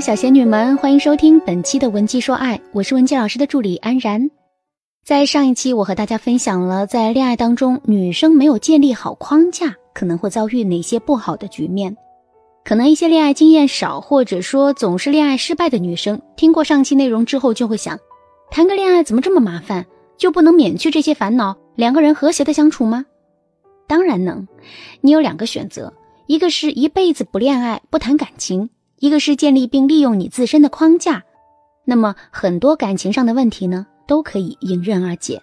小仙女们，欢迎收听本期的《文姬说爱》，我是文姬老师的助理安然。在上一期，我和大家分享了在恋爱当中，女生没有建立好框架，可能会遭遇哪些不好的局面。可能一些恋爱经验少，或者说总是恋爱失败的女生，听过上期内容之后，就会想：谈个恋爱怎么这么麻烦？就不能免去这些烦恼，两个人和谐的相处吗？当然能。你有两个选择，一个是一辈子不恋爱、不谈感情。一个是建立并利用你自身的框架，那么很多感情上的问题呢，都可以迎刃而解。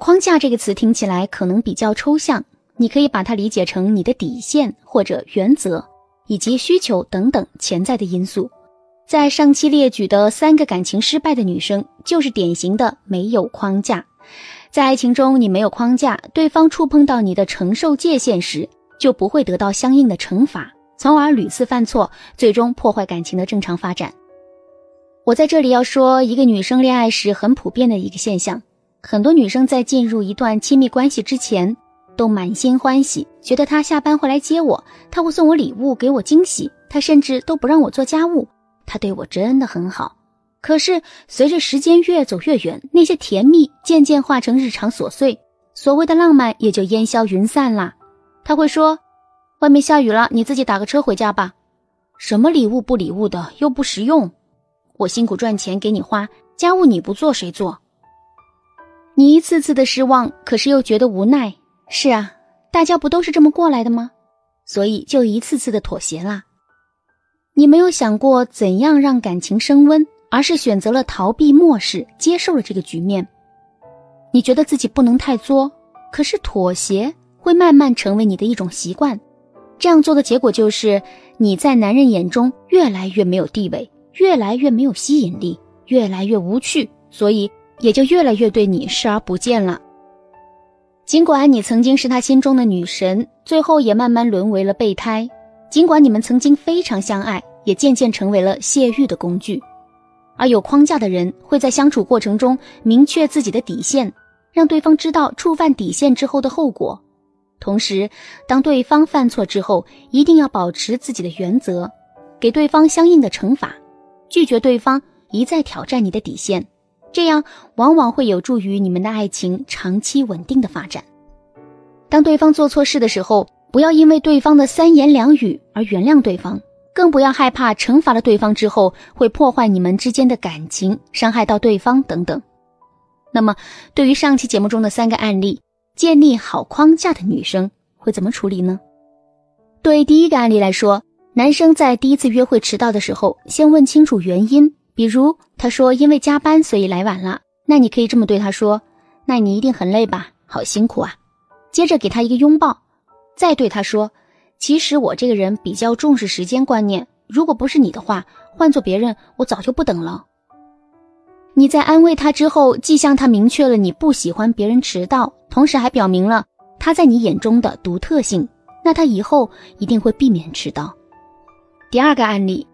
框架这个词听起来可能比较抽象，你可以把它理解成你的底线或者原则，以及需求等等潜在的因素。在上期列举的三个感情失败的女生，就是典型的没有框架。在爱情中，你没有框架，对方触碰到你的承受界限时，就不会得到相应的惩罚。从而屡次犯错，最终破坏感情的正常发展。我在这里要说一个女生恋爱时很普遍的一个现象：很多女生在进入一段亲密关系之前，都满心欢喜，觉得他下班会来接我，他会送我礼物，给我惊喜，他甚至都不让我做家务，他对我真的很好。可是随着时间越走越远，那些甜蜜渐渐化成日常琐碎，所谓的浪漫也就烟消云散啦。他会说。外面下雨了，你自己打个车回家吧。什么礼物不礼物的，又不实用。我辛苦赚钱给你花，家务你不做谁做？你一次次的失望，可是又觉得无奈。是啊，大家不都是这么过来的吗？所以就一次次的妥协啦。你没有想过怎样让感情升温，而是选择了逃避、漠视、接受了这个局面。你觉得自己不能太作，可是妥协会慢慢成为你的一种习惯。这样做的结果就是你在男人眼中越来越没有地位，越来越没有吸引力，越来越无趣，所以也就越来越对你视而不见了。尽管你曾经是他心中的女神，最后也慢慢沦为了备胎。尽管你们曾经非常相爱，也渐渐成为了泄欲的工具。而有框架的人会在相处过程中明确自己的底线，让对方知道触犯底线之后的后果。同时，当对方犯错之后，一定要保持自己的原则，给对方相应的惩罚，拒绝对方一再挑战你的底线，这样往往会有助于你们的爱情长期稳定的发展。当对方做错事的时候，不要因为对方的三言两语而原谅对方，更不要害怕惩罚了对方之后会破坏你们之间的感情，伤害到对方等等。那么，对于上期节目中的三个案例。建立好框架的女生会怎么处理呢？对第一个案例来说，男生在第一次约会迟到的时候，先问清楚原因，比如他说因为加班所以来晚了，那你可以这么对他说：“那你一定很累吧，好辛苦啊。”接着给他一个拥抱，再对他说：“其实我这个人比较重视时间观念，如果不是你的话，换做别人，我早就不等了。”你在安慰他之后，既向他明确了你不喜欢别人迟到，同时还表明了他在你眼中的独特性，那他以后一定会避免迟到。第二个案例，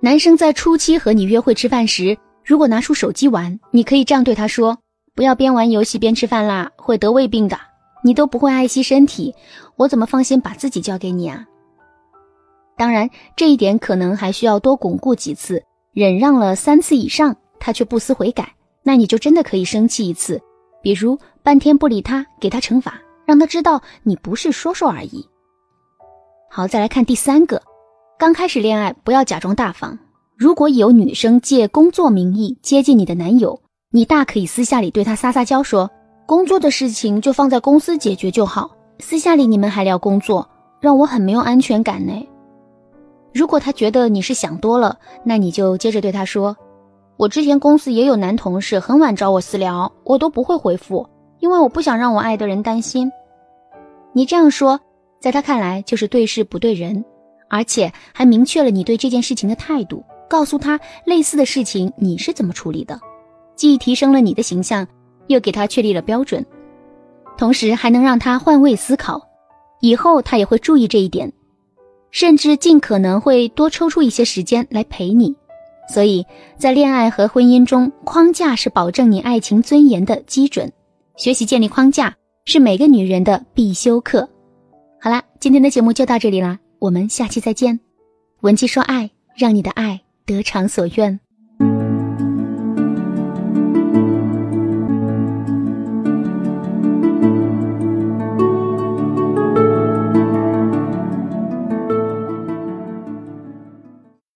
男生在初期和你约会吃饭时，如果拿出手机玩，你可以这样对他说：“不要边玩游戏边吃饭啦，会得胃病的。你都不会爱惜身体，我怎么放心把自己交给你啊？”当然，这一点可能还需要多巩固几次，忍让了三次以上。他却不思悔改，那你就真的可以生气一次，比如半天不理他，给他惩罚，让他知道你不是说说而已。好，再来看第三个，刚开始恋爱不要假装大方。如果有女生借工作名义接近你的男友，你大可以私下里对他撒撒娇，说工作的事情就放在公司解决就好，私下里你们还聊工作，让我很没有安全感呢。如果他觉得你是想多了，那你就接着对他说。我之前公司也有男同事很晚找我私聊，我都不会回复，因为我不想让我爱的人担心。你这样说，在他看来就是对事不对人，而且还明确了你对这件事情的态度，告诉他类似的事情你是怎么处理的，既提升了你的形象，又给他确立了标准，同时还能让他换位思考，以后他也会注意这一点，甚至尽可能会多抽出一些时间来陪你。所以在恋爱和婚姻中，框架是保证你爱情尊严的基准。学习建立框架是每个女人的必修课。好啦，今天的节目就到这里啦，我们下期再见。文姬说爱，让你的爱得偿所愿。